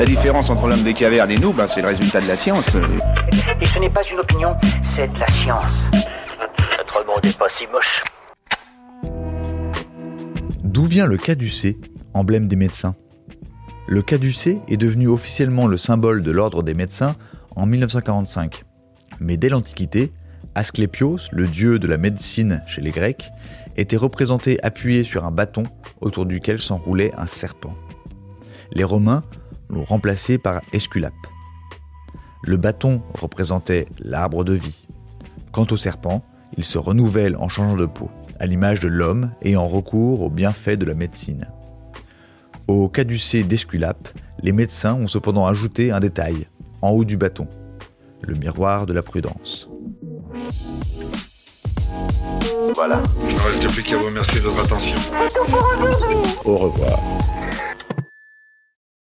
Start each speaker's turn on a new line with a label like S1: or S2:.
S1: La différence entre l'homme des cavernes et nous, ben, c'est le résultat de la science.
S2: Et ce n'est pas une opinion, c'est de la science. Notre monde n'est pas si moche.
S3: D'où vient le caducée, emblème des médecins? Le caducée est devenu officiellement le symbole de l'ordre des médecins en 1945. Mais dès l'Antiquité, Asclépios, le dieu de la médecine chez les Grecs, était représenté appuyé sur un bâton autour duquel s'enroulait un serpent. Les Romains remplacé par Esculape. Le bâton représentait l'arbre de vie. Quant au serpent, il se renouvelle en changeant de peau, à l'image de l'homme ayant recours aux bienfaits de la médecine. Au caducée d'Esculape, les médecins ont cependant ajouté un détail, en haut du bâton, le miroir de la prudence.
S4: Voilà. Il ne reste plus qu'à vous remercier de votre attention.
S3: Au revoir.